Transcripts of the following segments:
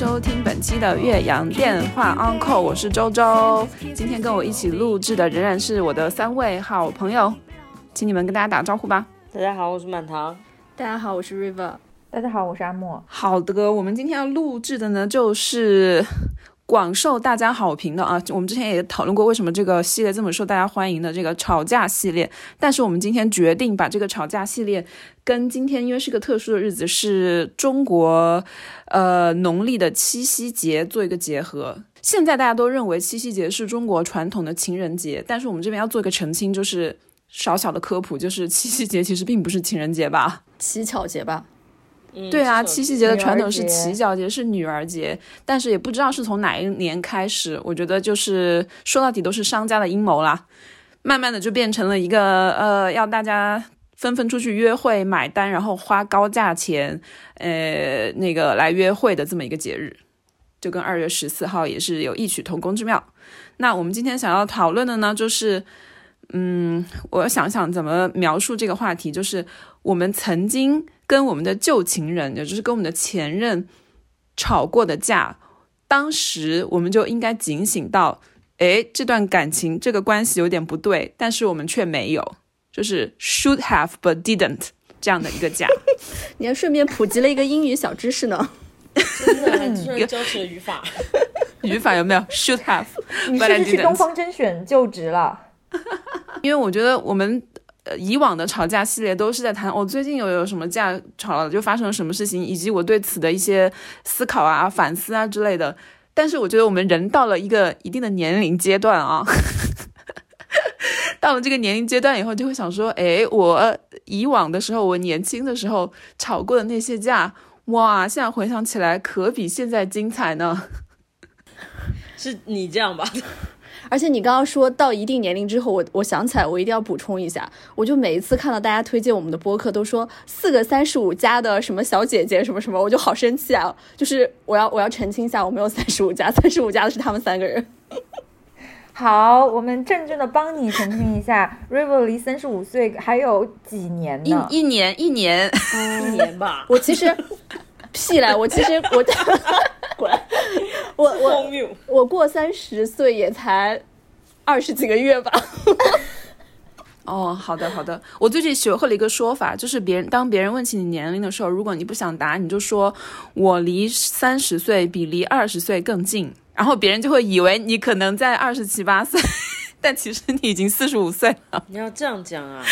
收听本期的岳阳电话 Uncle，我是周周。今天跟我一起录制的仍然是我的三位好朋友，请你们跟大家打个招呼吧。大家好，我是满堂。大家好，我是 River。大家好，我是阿莫。好的，我们今天要录制的呢，就是广受大家好评的啊。我们之前也讨论过，为什么这个系列这么受大家欢迎的这个吵架系列。但是我们今天决定把这个吵架系列跟今天，因为是个特殊的日子，是中国呃农历的七夕节做一个结合。现在大家都认为七夕节是中国传统的情人节，但是我们这边要做一个澄清，就是小小的科普，就是七夕节其实并不是情人节吧？乞巧节吧，嗯对啊，七夕节的传统是乞巧节，是女儿节，但是也不知道是从哪一年开始，我觉得就是说到底都是商家的阴谋啦，慢慢的就变成了一个呃，要大家纷纷出去约会买单，然后花高价钱，呃，那个来约会的这么一个节日，就跟二月十四号也是有异曲同工之妙。那我们今天想要讨论的呢，就是。嗯，我想想怎么描述这个话题，就是我们曾经跟我们的旧情人，也就是跟我们的前任吵过的架，当时我们就应该警醒到，哎，这段感情这个关系有点不对，但是我们却没有，就是 should have but didn't 这样的一个架。你还顺便普及了一个英语小知识呢。真的还居然教起了语法，语法有没有 should have 你是不是去东方甄选就职了？因为我觉得我们呃以往的吵架系列都是在谈我、最近有有什么架吵了，就发生了什么事情，以及我对此的一些思考啊、反思啊之类的。但是我觉得我们人到了一个一定的年龄阶段啊，到了这个年龄阶段以后，就会想说，哎，我以往的时候，我年轻的时候吵过的那些架，哇，现在回想起来可比现在精彩呢。是你这样吧？而且你刚刚说到一定年龄之后，我我想起来，我一定要补充一下，我就每一次看到大家推荐我们的播客，都说四个三十五加的什么小姐姐什么什么，我就好生气啊！就是我要我要澄清一下，我没有三十五加，三十五加的是他们三个人。好，我们郑重的帮你澄清一下，River 离三十五岁还有几年一呢？一年一年，一年吧，我其实屁来，我其实我滚，我我。我过三十岁也才二十几个月吧。哦，好的好的。我最近学会了一个说法，就是别人当别人问起你年龄的时候，如果你不想答，你就说我离三十岁比离二十岁更近，然后别人就会以为你可能在二十七八岁，但其实你已经四十五岁了。你要这样讲啊？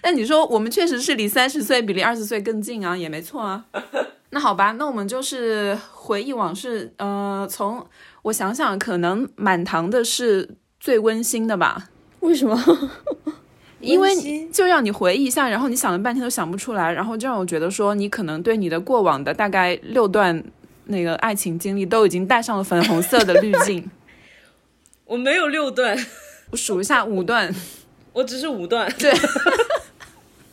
但你说我们确实是离三十岁比离二十岁更近啊，也没错啊。那好吧，那我们就是回忆往事。呃，从我想想，可能满堂的是最温馨的吧。为什么？因为就让你回忆一下，然后你想了半天都想不出来，然后就让我觉得说你可能对你的过往的大概六段那个爱情经历都已经带上了粉红色的滤镜。我没有六段，我数一下五段，我只是五段。对，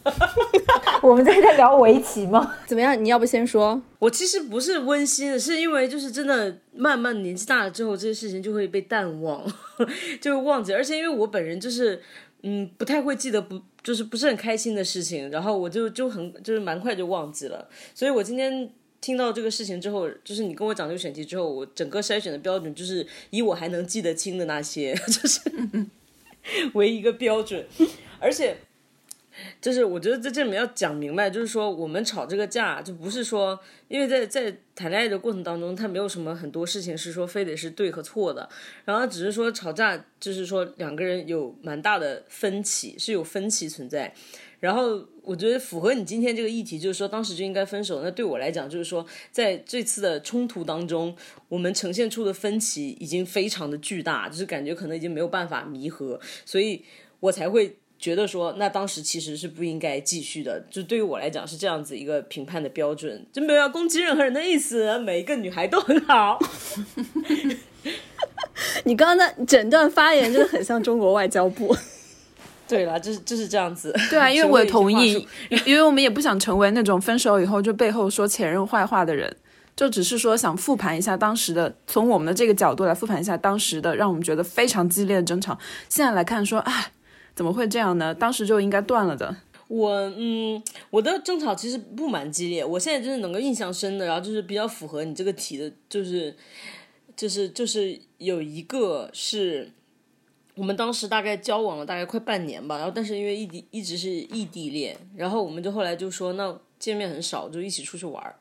我们在在聊围棋吗？怎么样？你要不先说？我其实不是温馨的，是因为就是真的慢慢年纪大了之后，这些事情就会被淡忘，就会忘记。而且因为我本人就是嗯不太会记得不就是不是很开心的事情，然后我就就很就是蛮快就忘记了。所以我今天听到这个事情之后，就是你跟我讲这个选题之后，我整个筛选的标准就是以我还能记得清的那些，就是为一个标准，而且。就是我觉得在这里面要讲明白，就是说我们吵这个架，就不是说，因为在在谈恋爱的过程当中，他没有什么很多事情是说非得是对和错的，然后只是说吵架，就是说两个人有蛮大的分歧，是有分歧存在。然后我觉得符合你今天这个议题，就是说当时就应该分手。那对我来讲，就是说在这次的冲突当中，我们呈现出的分歧已经非常的巨大，就是感觉可能已经没有办法弥合，所以我才会觉得说，那当时其实是不应该继续的。就对于我来讲是这样子一个评判的标准，就没有要攻击任何人的意思，每一个女孩都很好。你刚刚那整段发言真的很像中国外交部。对了，就是就是这样子。对啊，因为我也同意因因为我们也不想成为那种分手以后就背后说前任坏话的人，就只是说想复盘一下当时的，从我们的这个角度来复盘一下当时的让我们觉得非常激烈的争吵。现在来看说，哎，怎么会这样呢？当时就应该断了的。我嗯，我的争吵其实不蛮激烈，我现在就是能够印象深的，然后就是比较符合你这个题的，就是就是就是有一个是我们当时大概交往了大概快半年吧，然后但是因为异地一直是异地恋，然后我们就后来就说那见面很少，就一起出去玩儿，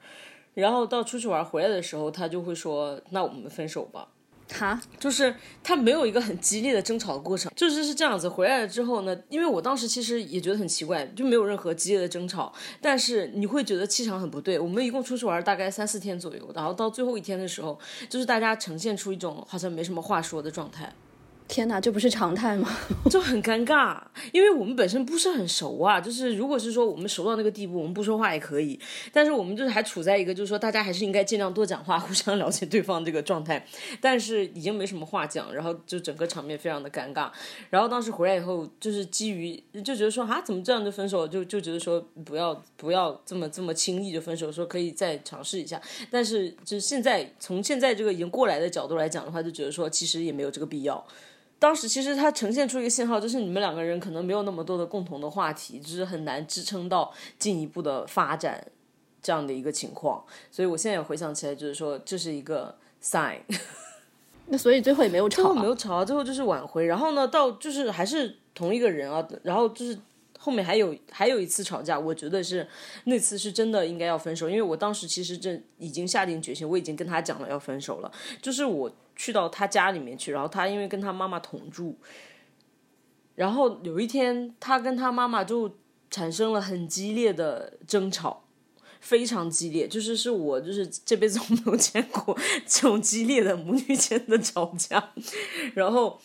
然后到出去玩儿回来的时候，他就会说那我们分手吧。哈，就是他没有一个很激烈的争吵的过程，就是是这样子。回来了之后呢，因为我当时其实也觉得很奇怪，就没有任何激烈的争吵，但是你会觉得气场很不对。我们一共出去玩大概三四天左右，然后到最后一天的时候，就是大家呈现出一种好像没什么话说的状态。天哪，这不是常态吗？就很尴尬，因为我们本身不是很熟啊。就是如果是说我们熟到那个地步，我们不说话也可以，但是我们就是还处在一个就是说大家还是应该尽量多讲话，互相了解对方这个状态。但是已经没什么话讲，然后就整个场面非常的尴尬。然后当时回来以后，就是基于就觉得说啊，怎么这样就分手？就就觉得说不要不要这么这么轻易就分手，说可以再尝试一下。但是就是现在从现在这个已经过来的角度来讲的话，就觉得说其实也没有这个必要。当时其实它呈现出一个信号，就是你们两个人可能没有那么多的共同的话题，就是很难支撑到进一步的发展这样的一个情况。所以我现在回想起来，就是说这是一个 sign。那所以最后也没有吵、最后啊，没有吵啊，最后就是挽回。然后呢，到就是还是同一个人啊，然后就是后面还有还有一次吵架，我觉得是那次是真的应该要分手，因为我当时其实这已经下定决心，我已经跟他讲了要分手了。就是我去到他家里面去，然后他因为跟他妈妈同住，然后有一天他跟他妈妈就产生了很激烈的争吵。非常激烈，就是是我就是这辈子都没有见过 这种激烈的母女间的吵架，然后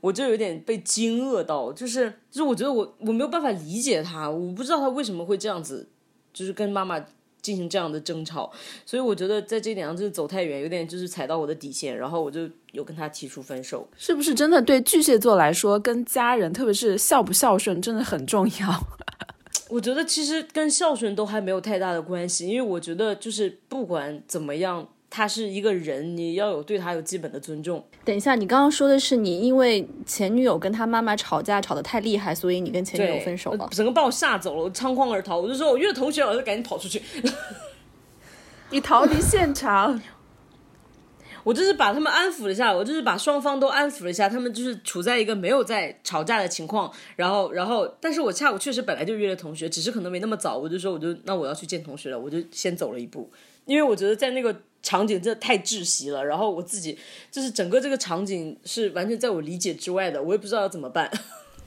我就有点被惊愕到，就是就是我觉得我我没有办法理解他，我不知道他为什么会这样子，就是跟妈妈进行这样的争吵，所以我觉得在这点上就是走太远，有点就是踩到我的底线，然后我就有跟他提出分手。是不是真的对巨蟹座来说，跟家人，特别是孝不孝顺，真的很重要？我觉得其实跟孝顺都还没有太大的关系，因为我觉得就是不管怎么样，他是一个人，你要有对他有基本的尊重。等一下，你刚刚说的是你因为前女友跟他妈妈吵架吵得太厉害，所以你跟前女友分手了。整个把我吓走了，我仓皇而逃。我就说我约了同学，我就赶紧跑出去。你逃离现场，我就是把他们安抚了一下，我就是把双方都安抚了一下，他们就是处在一个没有在吵架的情况。然后，然后，但是我下午确实本来就约了同学，只是可能没那么早。我就说，我就那我要去见同学了，我就先走了一步，因为我觉得在那个场景真的太窒息了。然后我自己就是整个这个场景是完全在我理解之外的，我也不知道要怎么办。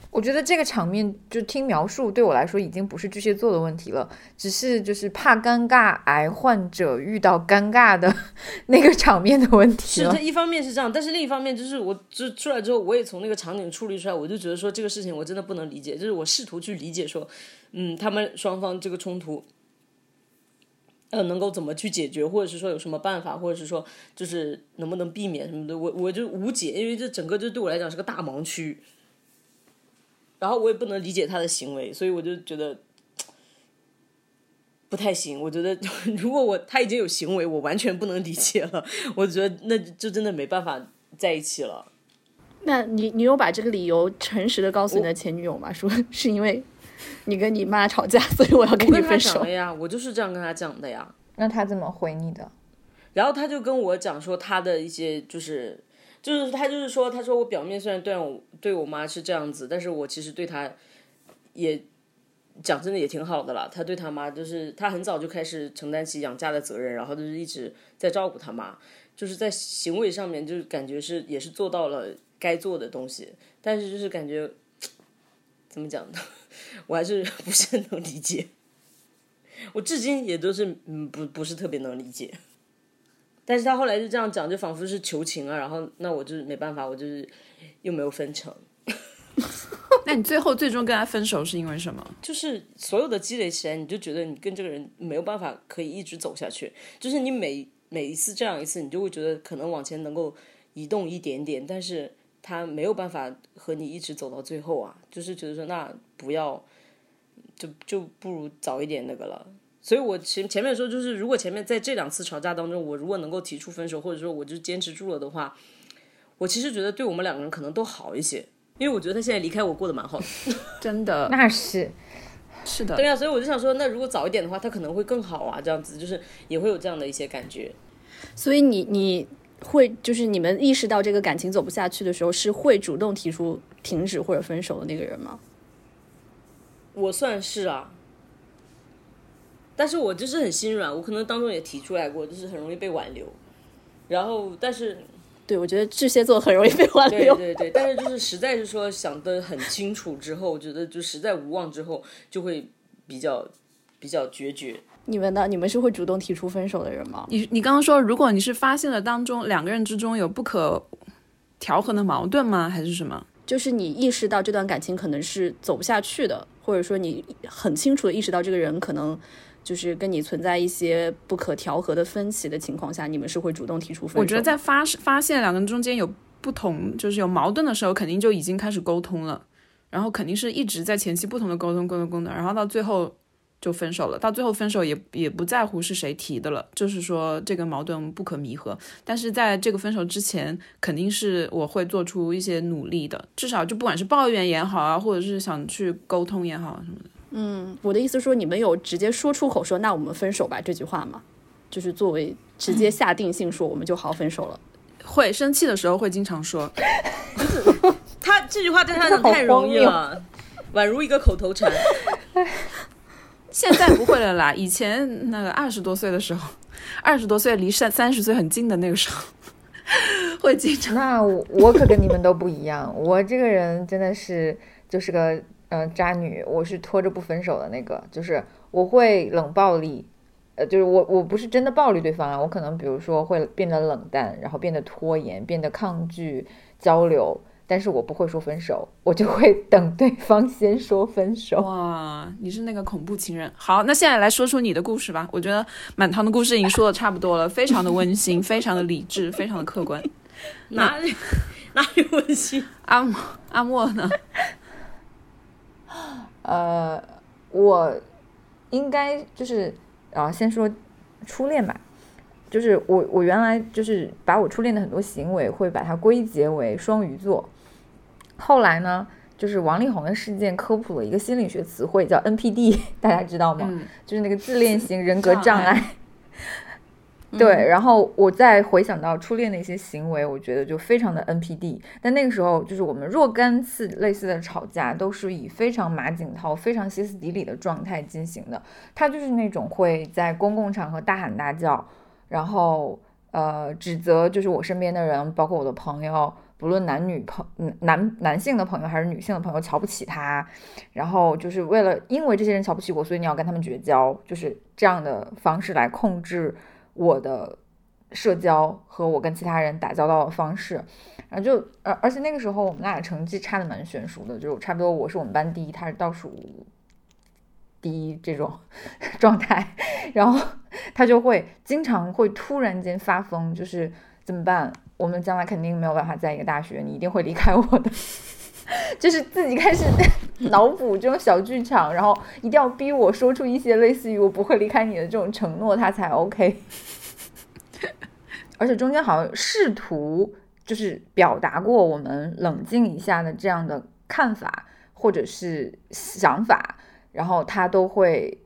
我觉得这个场面就听描述对我来说已经不是巨蟹座的问题了，只是就是怕尴尬癌患者遇到尴尬的 那个场面的问题了是这。一方面是这样，但是另一方面就是我就出来之后，我也从那个场景处理出来，我就觉得说这个事情我真的不能理解，就是我试图去理解说，嗯，他们双方这个冲突，呃，能够怎么去解决，或者是说有什么办法，或者是说就是能不能避免什么的，我我就无解，因为这整个就对我来讲是个大盲区，然后我也不能理解他的行为，所以我就觉得。不太行，我觉得 如果我他已经有行为，我完全不能理解了。我觉得那就真的没办法在一起了。那你你有把这个理由诚实的告诉你的前女友吗？说是因为你跟你妈吵架，所以我要跟你分手讲了。呀，我就是这样跟他讲的呀。那他怎么回你的？然后他就跟我讲说他的一些就是就是他就是说他说我表面虽然对我对我妈是这样子，但是我其实对他也讲真的也挺好的了。他对他妈就是他很早就开始承担起养家的责任，然后就是一直在照顾他妈，就是在行为上面就是感觉是也是做到了该做的东西，但是就是感觉 怎么讲呢？我还是 不是很能理解。我至今也都是嗯不不是特别能理解。但是他后来就这样讲，就仿佛是求情啊，然后那我就是没办法，我就是又没有分成。那你最后最终跟他分手是因为什么？就是所有的积累起来，你就觉得你跟这个人没有办法可以一直走下去。就是你每每一次这样一次，你就会觉得可能往前能够移动一点点，但是他没有办法和你一直走到最后啊。就是觉得说，那不要，就就不如早一点那个了。所以我前前面说，就是如果前面在这两次吵架当中，我如果能够提出分手，或者说我就坚持住了的话，我其实觉得对我们两个人可能都好一些。因为我觉得他现在离开我过得蛮好的，真的，那是是的，对啊，所以我就想说，那如果早一点的话，他可能会更好啊，这样子就是也会有这样的一些感觉。所以你你会就是你们意识到这个感情走不下去的时候，是会主动提出停止或者分手的那个人吗？我算是啊，但是我就是很心软，我可能当中也提出来过，就是很容易被挽留。然后，但是对，我觉得巨蟹座很容易被挽对留。对对，但是就是实在是说想得很清楚之后，我觉得就实在无望之后，就会比较比较决绝。你们呢？你们是会主动提出分手的人吗？你你刚刚说，如果你是发现了当中两个人之中有不可调和的矛盾吗？还是什么？就是你意识到这段感情可能是走不下去的，或者说你很清楚的意识到这个人可能就是跟你存在一些不可调和的分歧的情况下，你们是会主动提出分手？我觉得在发发现两个人中间有不同，就是有矛盾的时候，肯定就已经开始沟通了，然后肯定是一直在前期不同的沟通沟通沟通，然后到最后就分手了。到最后分手也也不在乎是谁提的了，就是说这个矛盾不可弥合。但是在这个分手之前，肯定是我会做出一些努力的，至少就不管是抱怨也好啊，或者是想去沟通也好什么的。嗯我的意思说，你们有直接说出口说“那我们分手吧”这句话吗？就是作为直接下定性说我们就好好分手了。会生气的时候会经常说，他这句话对他来讲太容易了，宛如一个口头禅。现在不会了啦。以前那个二十多岁的时候，二十多岁离三三十岁很近的那个时候，会经常。那我我可跟你们都不一样，我这个人真的是就是个呃渣女，我是拖着不分手的那个，就是我会冷暴力，呃，就是我我不是真的暴力对方啊，我可能比如说会变得冷淡，然后变得拖延，变得抗拒交流，但是我不会说分手，我就会 等对方先说分手。哇，你是那个恐怖情人。好，那现在来说说你的故事吧。我觉得满堂的故事已经说的差不多了，非常的温馨，非常的理智，非常的客观。哪里哪里温馨？阿莫阿莫呢？呃，我应该就是啊，先说初恋吧。就是我，我原来就是把我初恋的很多行为会把它归结为双鱼座。后来呢，就是王力宏的事件科普了一个心理学词汇叫 NPD，大家知道吗？嗯就是那个自恋型人格障碍。障碍 对，然后我再回想到初恋的一些行为，我觉得就非常的 NPD。但那个时候，就是我们若干次类似的吵架，都是以非常马景涛、非常歇斯底里的状态进行的。他就是那种会在公共场合大喊大叫，然后呃指责就是我身边的人，包括我的朋友，不论男女朋男男性的朋友还是女性的朋友瞧不起他，然后就是为了因为这些人瞧不起我，所以你要跟他们绝交，就是这样的方式来控制我的社交和我跟其他人打交道的方式。然后就而而且那个时候我们俩成绩差的蛮悬殊的，就差不多我是我们班第一，他是倒数第一这种 状态，然后他就会经常会突然间发疯，就是怎么办？我们将来肯定没有办法在一个大学，你一定会离开我的。就是自己开始脑补这种小剧场，然后一定要逼我说出一些类似于“我不会离开你”的这种承诺，他才 OK。而且中间好像试图就是表达过我们冷静一下的这样的看法或者是想法，然后他都会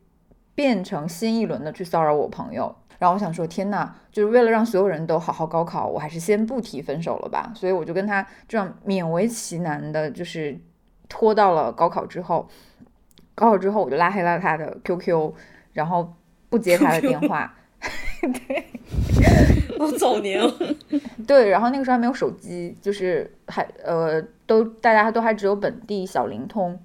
变成新一轮的去骚扰我朋友。然后我想说，天呐，就是为了让所有人都好好高考，我还是先不提分手了吧。所以我就跟他这样勉为其难的，就是拖到了高考之后。高考之后，我就拉黑了他的 QQ，然后不接他的电话。好早年哦，对，然后那个时候还没有手机，就是还呃都大家都还只有本地小灵通，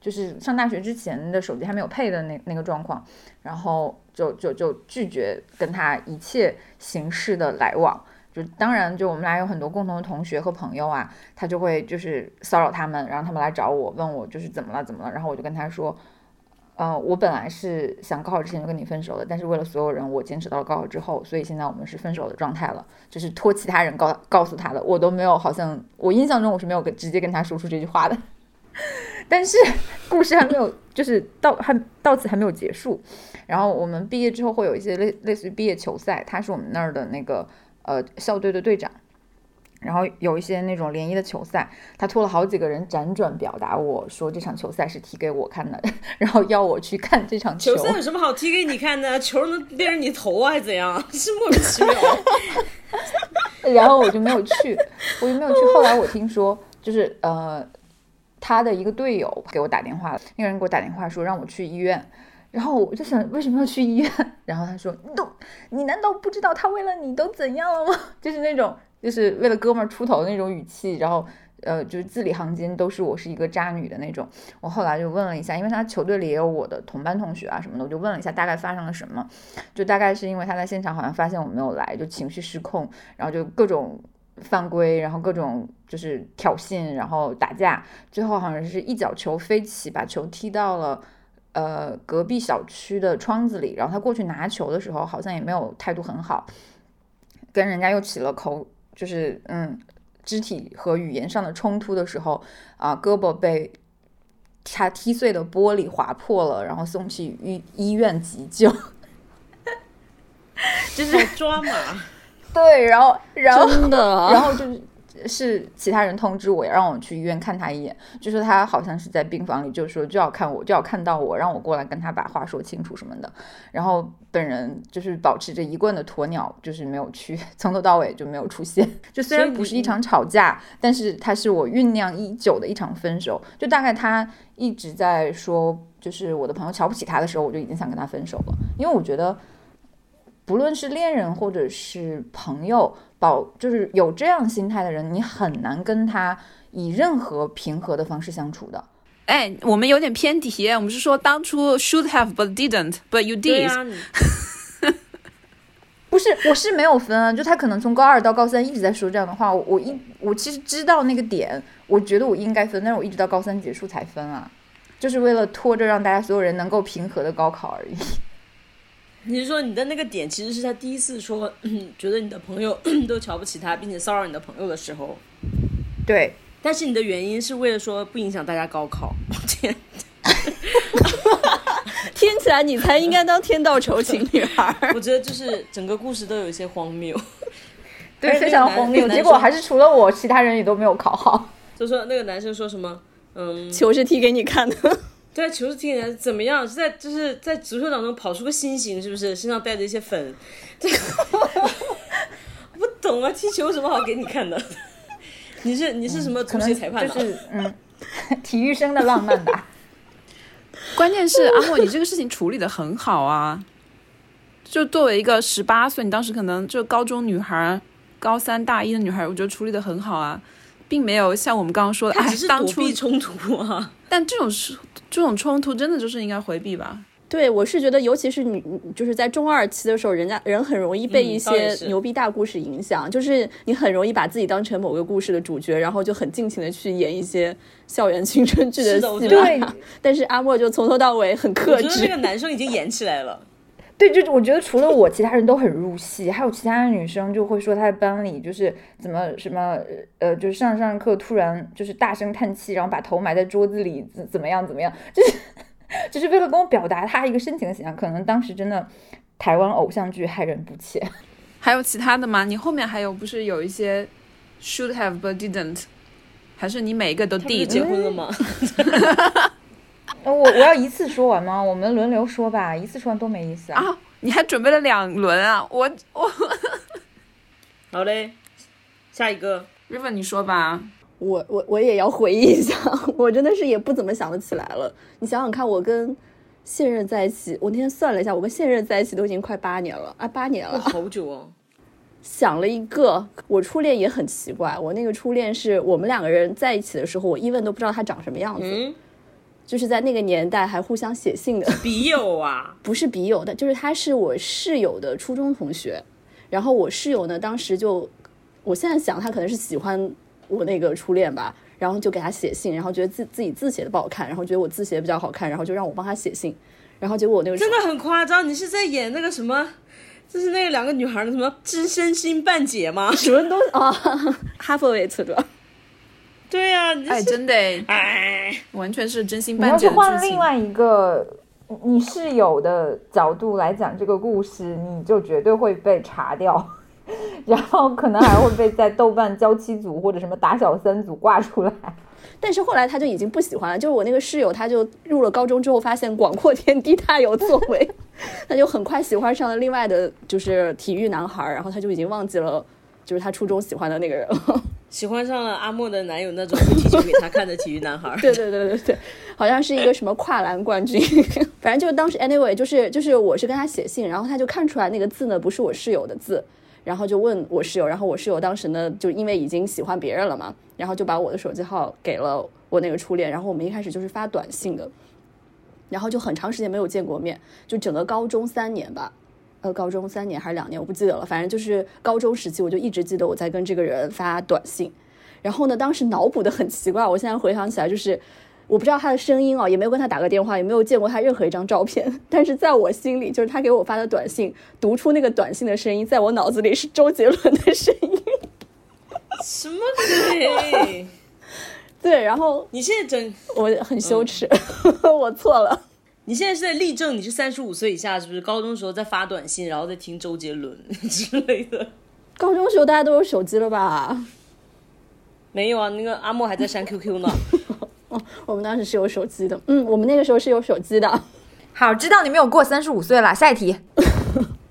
就是上大学之前的手机还没有配的那那个状况，然后就就就拒绝跟他一切形式的来往，就当然就我们俩有很多共同的同学和朋友啊，他就会就是骚扰他们，然后他们来找我问我就是怎么了怎么了，然后我就跟他说。呃，我本来是想高考之前就跟你分手的，但是为了所有人，我坚持到了高考之后，所以现在我们是分手的状态了，就是托其他人告告诉他的，我都没有，好像我印象中我是没有跟直接跟他说出这句话的。但是故事还没有，就是到还到此还没有结束。然后我们毕业之后会有一些类类似于毕业球赛，他是我们那儿的那个呃校队的队长。然后有一些那种联谊的球赛，他托了好几个人辗转表达我说这场球赛是踢给我看的，然后要我去看这场球赛有什么好踢给你看的？球能变成你头啊，还是怎样？是莫名其妙。然后我就没有去，我就没有去。后来我听说，就是呃，他的一个队友给我打电话了，那个人给我打电话说让我去医院，然后我就想为什么要去医院？然后他说你都你难道不知道他为了你都怎样了吗？就是那种。就是为了哥们儿出头的那种语气，然后，呃，就是字里行间都是我是一个渣女的那种。我后来就问了一下，因为他球队里也有我的同班同学啊什么的，我就问了一下大概发生了什么。就大概是因为他在现场好像发现我没有来，就情绪失控，然后就各种犯规，然后各种就是挑衅，然后打架，最后好像是一脚球飞起，把球踢到了呃隔壁小区的窗子里。然后他过去拿球的时候，好像也没有态度很好，跟人家又起了口。就是嗯，肢体和语言上的冲突的时候啊，胳膊被他踢碎的玻璃划破了，然后送去医医院急救，就是抓马。对，然后然后真的，然后就是。是其他人通知我，让我去医院看他一眼，就说他好像是在病房里，就说就要看我，就要看到我，让我过来跟他把话说清楚什么的。然后本人就是保持着一贯的鸵鸟，就是没有去，从头到尾就没有出现。就虽然不是一场吵架，但是他是我酝酿已久的一场分手。就大概他一直在说，就是我的朋友瞧不起他的时候，我就已经想跟他分手了，因为我觉得。不论是恋人或者是朋友，保就是有这样心态的人，你很难跟他以任何平和的方式相处的。哎，我们有点偏题，我们是说当初 should have but didn't but you did。不是，我是没有分啊，就他可能从高二到高三一直在说这样的话，我一我其实知道那个点，我觉得我应该分，但是我一直到高三结束才分啊，就是为了拖着让大家所有人能够平和的高考而已。你是说你的那个点其实是他第一次说 觉得你的朋友 都瞧不起他，并且骚扰你的朋友的时候，对。但是你的原因是为了说不影响大家高考。天，听起来你才应该当天道酬勤女孩。我觉得就是整个故事都有一些荒谬，对，非常荒谬。结果还是除了我，其他人也都没有考好。就说那个男生说什么，嗯，球是踢给你看的。在球是踢人怎么样？是在就是在足球当中跑出个心形，是不是？身上带着一些粉，这不懂啊！踢球有什么好给你看的？你是你是什么足协裁判？就是嗯，体育生的浪漫吧。关键是阿莫，你这个事情处理的很好啊！就作为一个十八岁，你当时可能就高中女孩、高三大一的女孩，我觉得处理的很好啊，并没有像我们刚刚说的，哎，当初冲突啊。但这种是。这种冲突真的就是应该回避吧？对，我是觉得，尤其是你，就是在中二期的时候，人家人很容易被一些牛逼大故事影响，就是你很容易把自己当成某个故事的主角，然后就很尽情的去演一些校园青春剧的戏。对，但是阿莫就从头到尾很克制。这个男生已经演起来了。对，就我觉得除了我，其他人都很入戏，还有其他的女生就会说她在班里就是怎么什么呃，就是上上课突然就是大声叹气，然后把头埋在桌子里，怎怎么样怎么样，就是就是为了跟我表达她一个深情的形象。可能当时真的台湾偶像剧害人不浅。还有其他的吗？你后面还有不是有一些 should have but didn't，还是你每一个都 did？结婚了吗？我我要一次说完吗？我们轮流说吧，一次说完多没意思啊！啊，你还准备了两轮啊？我我，好嘞，下一个，River 你说吧。我我我也要回忆一下，我真的是也不怎么想得起来了。你想想看，我跟现任在一起，我那天算了一下，我跟现任在一起都已经快八年了啊，八年了，好久哦。想了一个，我初恋也很奇怪，我那个初恋是我们两个人在一起的时候，我一问都不知道他长什么样子。就是在那个年代还互相写信的 笔友啊，不是笔友的，就是他是我室友的初中同学，然后我室友呢当时就我现在想他可能是喜欢我那个初恋吧，然后就给他写信，然后觉得自自己字写的不好看，然后觉得我字写的比较好看，然后就让我帮他写信，然后结果我那个真的很夸张，你是在演那个什么？就是那两个女孩的什么知身心半解吗？什么东西啊？哈佛维特的。对呀、啊，哎，真的哎，哎，完全是真心你要。换另外一个你室友的角度来讲这个故事，你就绝对会被查掉，然后可能还会被在豆瓣娇妻组或者什么打小三组挂出来。但是后来他就已经不喜欢了，就是我那个室友，他就入了高中之后，发现广阔天地大有作为，他就很快喜欢上了另外的，就是体育男孩，然后他就已经忘记了，就是他初中喜欢的那个人了。喜欢上了阿莫的男友那种会踢球给他看的体育男孩。对对对对对，好像是一个什么跨栏冠军，反正就是当时 anyway 就是就是我是跟他写信，然后他就看出来那个字呢不是我室友的字，然后就问我室友，然后我室友当时呢就因为已经喜欢别人了嘛，然后就把我的手机号给了我那个初恋，然后我们一开始就是发短信的，然后就很长时间没有见过面，就整个高中三年吧。呃，高中三年还是两年，我不记得了。反正就是高中时期，我就一直记得我在跟这个人发短信。然后呢，当时脑补的很奇怪，我现在回想起来，就是我不知道他的声音哦，也没有跟他打过电话，也没有见过他任何一张照片。但是在我心里，就是他给我发的短信，读出那个短信的声音，在我脑子里是周杰伦的声音。什么鬼？对，然后你现在整，我很羞耻，我错了。你现在是在例证你是三十五岁以下，是不是？高中时候在发短信，然后在听周杰伦 之类的。高中时候大家都有手机了吧？没有啊，那个阿莫还在删 QQ 呢。我们当时是有手机的，嗯，我们那个时候是有手机的。好，知道你没有过三十五岁了。下一题，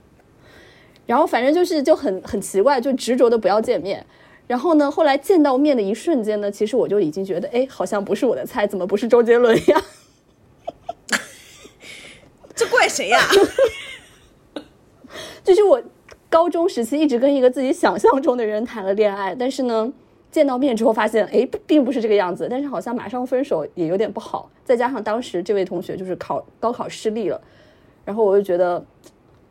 然后反正就是就很很奇怪，就执着的不要见面。然后呢，后来见到面的一瞬间呢，其实我就已经觉得，哎，好像不是我的菜，怎么不是周杰伦呀？这怪谁呀、就是我高中时期一直跟一个自己想象中的人谈了恋爱，但是呢，见到面之后发现，哎，并不是这个样子。但是好像马上分手也有点不好，再加上当时这位同学就是考高考失利了，然后我就觉得，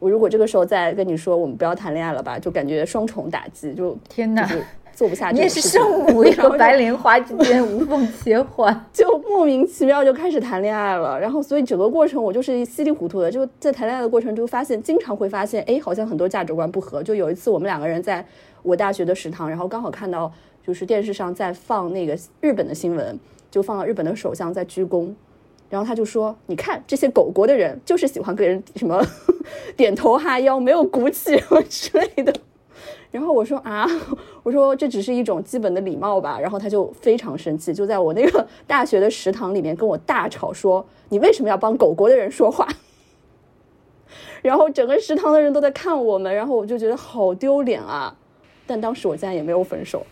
我如果这个时候再跟你说我们不要谈恋爱了吧，就感觉双重打击，就天哪就是做不下去你也是。圣母和然后就白莲花之间无缝切换。就莫名其妙就开始谈恋爱了，然后所以整个过程我就是稀里糊涂的，就在谈恋爱的过程中发现，经常会发现，哎，好像很多价值观不合。就有一次我们两个人在我大学的食堂，然后刚好看到就是电视上在放那个日本的新闻，就放了日本的首相在鞠躬，然后他就说，你看这些狗国的人就是喜欢跟人什么 点头哈腰，没有骨气什 么之类的。然后我说啊，我说这只是一种基本的礼貌吧。然后他就非常生气，就在我那个 大学的食堂里面跟我大吵说：“你为什么要帮狗国的人说话？” 然后整个食堂的人都在看我们，然后我就觉得好丢脸啊。但当时我竟然也没有分手，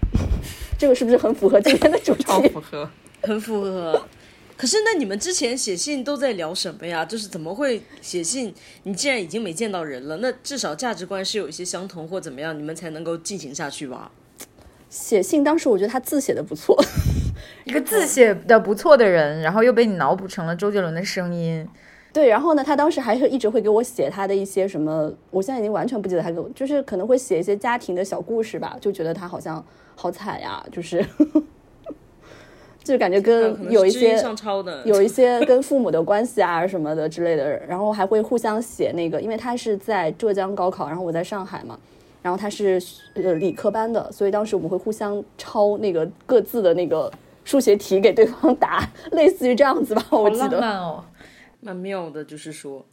这个是不是很符合今天的主题？超符合。很符合。可是那你们之前写信都在聊什么呀？就是怎么会写信？你既然已经没见到人了，那至少价值观是有一些相同或怎么样，你们才能够进行下去吧？写信当时我觉得他字写的不错，一个字写的不错的人，然后又被你脑补成了周杰伦的声音。对，然后呢，他当时还是一直会给我写他的一些什么，我现在已经完全不记得他给我，就是可能会写一些家庭的小故事吧，就觉得他好像好惨呀，就是，就感觉跟有一些有一些 跟父母的关系啊什么的之类的，然后还会互相写那个，因为他是在浙江高考，然后我在上海嘛，然后他是呃理科班的，所以当时我们会互相抄那个各自的那个数学题给对方答，类似于这样子吧，我记得。漫哦！蛮妙的，就是说，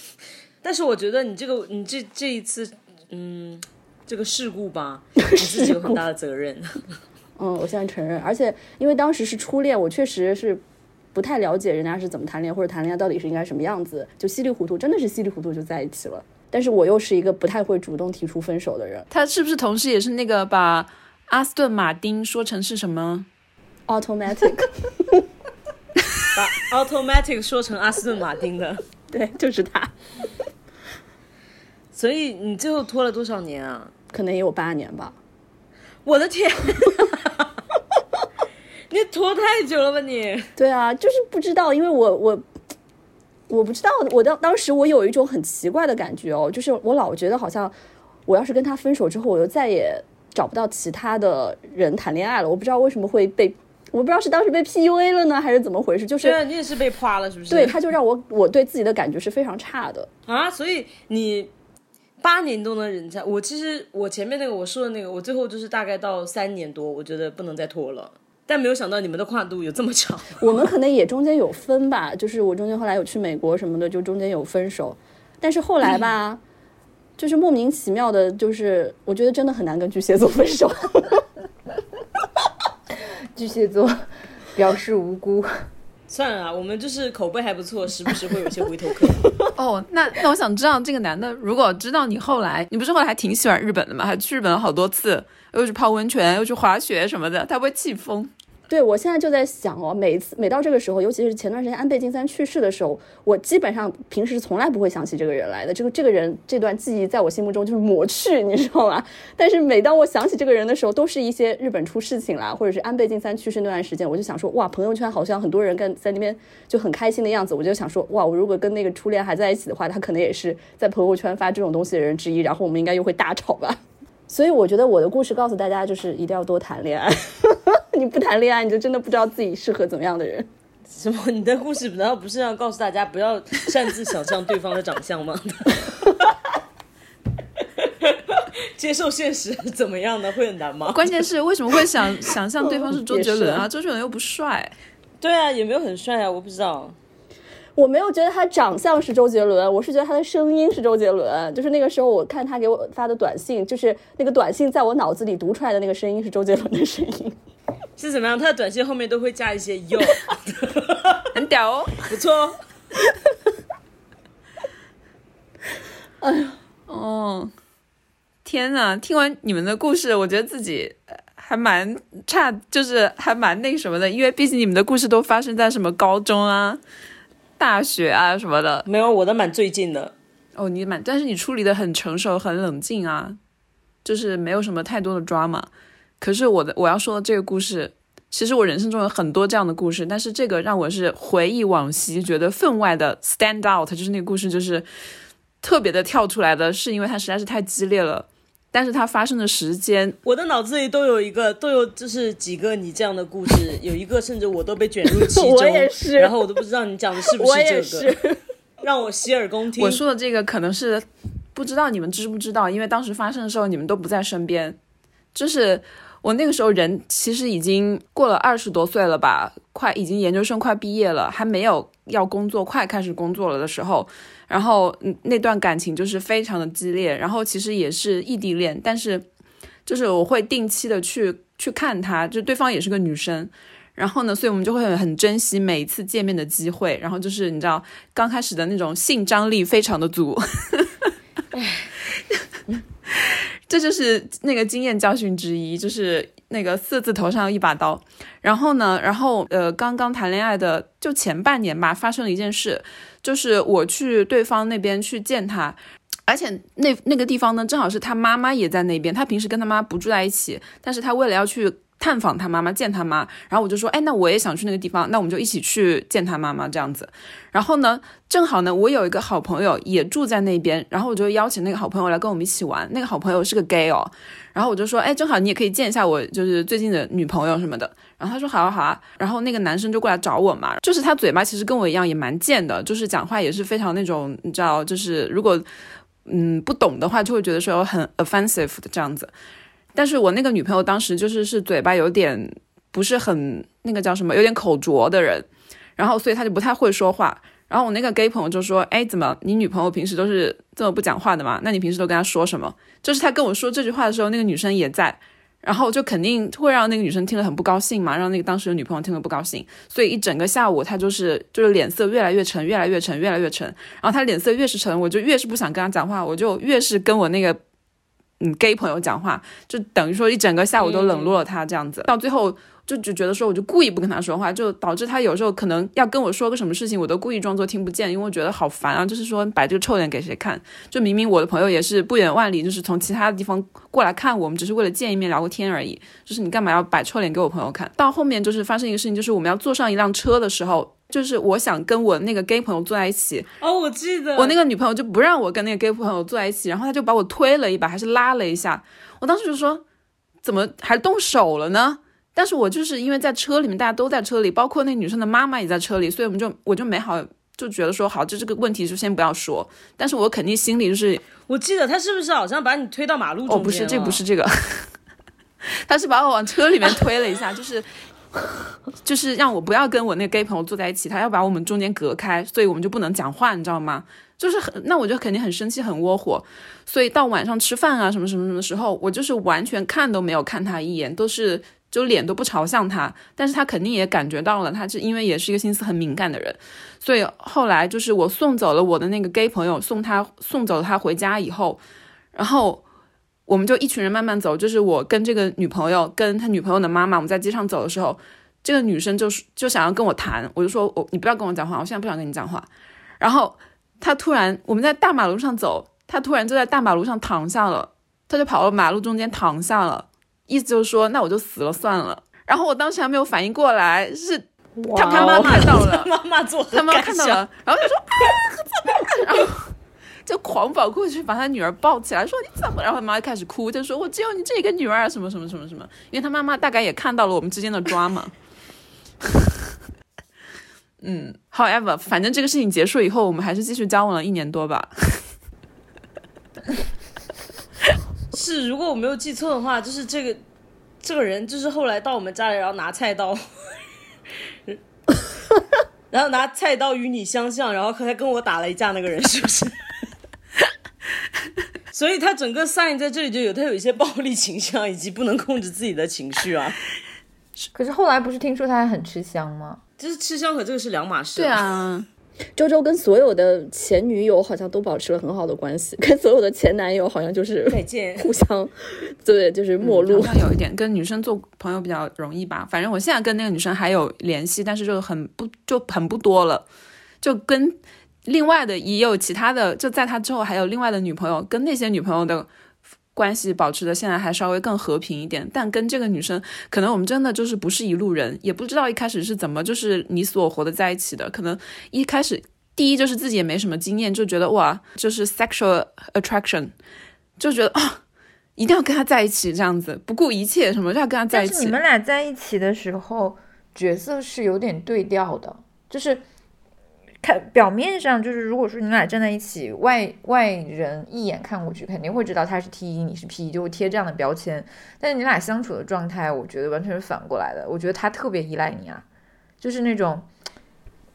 但是我觉得你这个你这这一次，嗯，这个事故吧，你自己有很大的责任。嗯，我现在承认，而且因为当时是初恋，我确实是不太了解人家是怎么谈恋爱，或者谈恋爱到底是应该什么样子，就稀里糊涂，真的是稀里糊涂就在一起了。但是我又是一个不太会主动提出分手的人他是不是同时也是那个把阿斯顿马丁说成是什么？，automatic，把 automatic 说成阿斯顿马丁的，对，就是他，所以你最后拖了多少年啊？可能也有八年吧。我的天，你拖太久了吧你？对啊，就是不知道，因为我我我不知道，我当当时我有一种很奇怪的感觉哦，就是我老觉得好像我要是跟他分手之后，我就再也找不到其他的人谈恋爱了。我不知道为什么会被，我不知道是当时被 PUA 了呢，还是怎么回事，就是你也是被夸了是不是？对，他就让我我对自己的感觉是非常差的。啊，所以你八年都能忍下，我其实我前面那个我说的那个，我最后就是大概到三年多，我觉得不能再拖了。但没有想到你们的跨度有这么长，我们可能也中间有分吧，就是我中间后来有去美国什么的，就中间有分手，但是后来吧，就是莫名其妙的，就是我觉得真的很难跟巨蟹座分手。巨蟹座表示无辜。算了啊，我们就是口碑还不错，时不时会有一些回头客。哦，那那我想知道这个男的，如果知道你后来，你不是后来还挺喜欢日本的嘛？还去日本了好多次，又去泡温泉，又去滑雪什么的，他不会气疯？对，我现在就在想哦，每次每到这个时候，尤其是前段时间安倍晋三去世的时候，我基本上平时从来不会想起这个人来的。这个这个人这段记忆在我心目中就是抹去，你知道吗？但是每当我想起这个人的时候，都是一些日本出事情啦，或者是安倍晋三去世那段时间，我就想说，哇，朋友圈好像很多人跟在那边就很开心的样子，我就想说，哇，我如果跟那个初恋还在一起的话，他可能也是在朋友圈发这种东西的人之一，然后我们应该又会大吵吧。所以我觉得我的故事告诉大家，就是一定要多谈恋爱。你不谈恋爱，你就真的不知道自己适合怎么样的人。什么？你的故事难道不是要告诉大家不要擅自想象对方的长相吗？接受现实怎么样呢？会很难吗？关键是为什么会想 想象对方是周杰伦啊？周杰伦又不帅。对啊，也没有很帅啊，我不知道。我没有觉得他长相是周杰伦，我是觉得他的声音是周杰伦。就是那个时候，我看他给我发的短信，就是那个短信在我脑子里读出来的那个声音是周杰伦的声音。是怎么样？他的短信后面都会加一些 “yo”，很屌哦，不错。哎呀，哦，天呐！听完你们的故事，我觉得自己还蛮差，就是还蛮那什么的，因为毕竟你们的故事都发生在什么高中啊。大学啊什么的，没有我的蛮最近的哦，你蛮，但是你处理的很成熟，很冷静啊，就是没有什么太多的抓嘛。可是我的我要说的这个故事，其实我人生中有很多这样的故事，但是这个让我是回忆往昔，觉得分外的 stand out，就是那个故事就是特别的跳出来的，是因为它实在是太激烈了。但是它发生的时间，我的脑子里都有一个，都有就是几个你这样的故事，有一个甚至我都被卷入其中，我也是，然后我都不知道你讲的是不是这个，让我洗耳恭听。我说的这个可能是不知道你们知不知道，因为当时发生的时候你们都不在身边，就是我那个时候人其实已经过了二十多岁了吧，快已经研究生快毕业了，还没有要工作，快开始工作了的时候。然后，那段感情就是非常的激烈。然后其实也是异地恋，但是就是我会定期的去去看他，就对方也是个女生。然后呢，所以我们就会很珍惜每一次见面的机会。然后就是你知道，刚开始的那种性张力非常的足。这就是那个经验教训之一，就是那个四字头上一把刀。然后呢，然后呃，刚刚谈恋爱的就前半年吧，发生了一件事。就是我去对方那边去见他，而且那那个地方呢，正好是他妈妈也在那边。他平时跟他妈不住在一起，但是他为了要去探访他妈妈，见他妈，然后我就说，哎，那我也想去那个地方，那我们就一起去见他妈妈这样子。然后呢，正好呢，我有一个好朋友也住在那边，然后我就邀请那个好朋友来跟我们一起玩。那个好朋友是个 gay 哦，然后我就说，哎，正好你也可以见一下我，就是最近的女朋友什么的。然后他说好啊好啊，然后那个男生就过来找我嘛，就是他嘴巴其实跟我一样也蛮贱的，就是讲话也是非常那种你知道，就是如果嗯不懂的话，就会觉得说很 offensive 的这样子。但是我那个女朋友当时就是是嘴巴有点不是很那个叫什么，有点口拙的人，然后所以他就不太会说话。然后我那个 gay 朋友就说，哎，怎么你女朋友平时都是这么不讲话的嘛？那你平时都跟她说什么？就是他跟我说这句话的时候，那个女生也在。然后就肯定会让那个女生听了很不高兴嘛，让那个当时的女朋友听了不高兴，所以一整个下午他就是就是脸色越来越沉，越来越沉，越来越沉。然后他脸色越是沉，我就越是不想跟他讲话，我就越是跟我那个嗯 gay 朋友讲话，就等于说一整个下午都冷落了他这样子，到最后。就只觉得说，我就故意不跟他说话，就导致他有时候可能要跟我说个什么事情，我都故意装作听不见，因为我觉得好烦啊。就是说摆这个臭脸给谁看？就明明我的朋友也是不远万里，就是从其他的地方过来看我们，只是为了见一面聊个天而已。就是你干嘛要摆臭脸给我朋友看到后面就是发生一个事情，就是我们要坐上一辆车的时候，就是我想跟我那个 gay 朋友坐在一起，哦，我记得我那个女朋友就不让我跟那个 gay 朋友坐在一起，然后她就把我推了一把，还是拉了一下。我当时就说，怎么还动手了呢？但是我就是因为在车里面，大家都在车里，包括那女生的妈妈也在车里，所以我们就我就没好就觉得说好，就这个问题就先不要说。但是我肯定心里就是，我记得他是不是好像把你推到马路中间哦，不是，这不是这个，他是把我往车里面推了一下，就是。就是让我不要跟我那个 gay 朋友坐在一起，他要把我们中间隔开，所以我们就不能讲话，你知道吗？就是很，那我就肯定很生气，很窝火。所以到晚上吃饭啊，什么什么什么时候，我就是完全看都没有看他一眼，都是就脸都不朝向他。但是他肯定也感觉到了，他是因为也是一个心思很敏感的人，所以后来就是我送走了我的那个 gay 朋友，送他送走了他回家以后，然后我们就一群人慢慢走，就是我跟这个女朋友跟他女朋友的妈妈，我们在街上走的时候，这个女生就是就想要跟我谈，我就说我你不要跟我讲话，我现在不想跟你讲话。然后她突然我们在大马路上走，她突然就在大马路上躺下了，她就跑到马路中间躺下了，意思就是说那我就死了算了。然后我当时还没有反应过来，是他他妈妈看到了，妈妈做她妈妈看到了，然后就说啊，怎么办？然后就狂跑过去把他女儿抱起来，说你怎么？然后他妈就开始哭，就说我只有你这个女儿，什么什么什么什么。因为他妈妈大概也看到了我们之间的抓嘛。嗯，however，反正这个事情结束以后，我们还是继续交往了一年多吧。是，如果我没有记错的话，就是这个这个人，就是后来到我们家里，然后拿菜刀，然后拿菜刀与你相向，然后还跟我打了一架那个人，是不是？所以他整个 sign 在这里就有他有一些暴力倾向，以及不能控制自己的情绪啊。可是后来不是听说他还很吃香吗？就是吃香和这个是两码事。对，啊，周周跟所有的前女友好像都保持了很好的关系，跟所有的前男友好像就是再见。互相，对，就是陌路。好像有一点跟女生做朋友比较容易吧。反正我现在跟那个女生还有联系，但是就很不就很不多了，就跟另外的也有其他的，就在他之后还有另外的女朋友，跟那些女朋友的关系保持的现在还稍微更和平一点。但跟这个女生，可能我们真的就是不是一路人，也不知道一开始是怎么就是你死我活的在一起的。可能一开始第一就是自己也没什么经验，就觉得哇，就是 sexual attraction，就觉得啊。一定要跟他在一起，这样子不顾一切，什么就要跟他在一起。你们俩在一起的时候，角色是有点对调的，就是看表面上就是，如果说你们俩站在一起，外外人一眼看过去肯定会知道他是 T 一，你是 P 一，就会贴这样的标签。但是你俩相处的状态，我觉得完全是反过来的。我觉得他特别依赖你啊，就是那种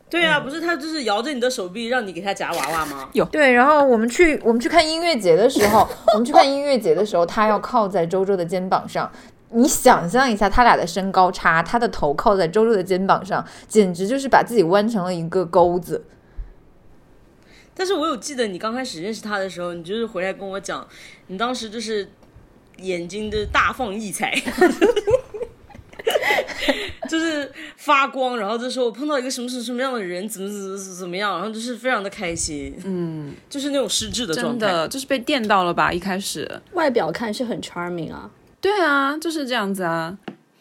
对啊，不是他就是摇着你的手臂让你给他夹娃娃吗？有对。然后我们去我们去看音乐节的时候，我们去看音乐节的时候，他要靠在周周的肩膀上。你想象一下，他俩的身高差，他的头靠在周周的肩膀上，简直就是把自己弯成了一个钩子。但是我有记得你刚开始认识他的时候，你就是回来跟我讲，你当时就是眼睛就是大放异彩，就是发光，然后就说我碰到一个什么什么什么样的人，怎么怎么怎么怎么样，然后就是非常的开心，嗯，就是那种失智的状态。真的就是被电到了吧？一开始，外表看是很 charming 啊，对啊，就是这样子啊，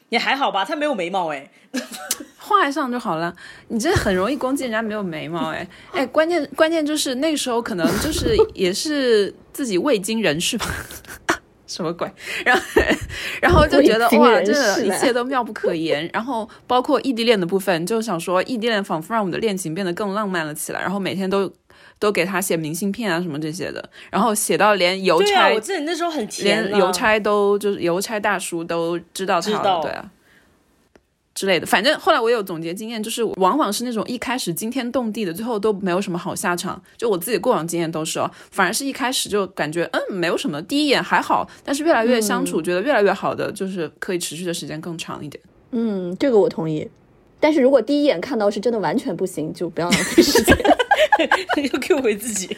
也还好吧，他没有眉毛哎，画上就好了。你这很容易攻击人家没有眉毛，哎 哎，关键关键就是那个时候可能就是也是自己未经人事吧。什么鬼？然后，然后就觉得哇，这一切都妙不可言。然后包括异地恋的部分，就想说异地恋仿佛让我们的恋情变得更浪漫了起来。然后每天都都给他写明信片啊什么这些的，然后写到连邮差我记得你那时候很甜、啊，连邮差都就是邮差大叔都知道他了，知道对啊之类的。反正后来我有总结经验，就是往往是那种一开始惊天动地的，最后都没有什么好下场。就我自己过往经验都是哦，反而是一开始就感觉嗯没有什么，第一眼还好，但是越来越相处，觉得越来越好的，就是可以持续的时间更长一点。嗯，这个我同意。但是如果第一眼看到是真的完全不行，就不要浪费时间。又 Q 回自己。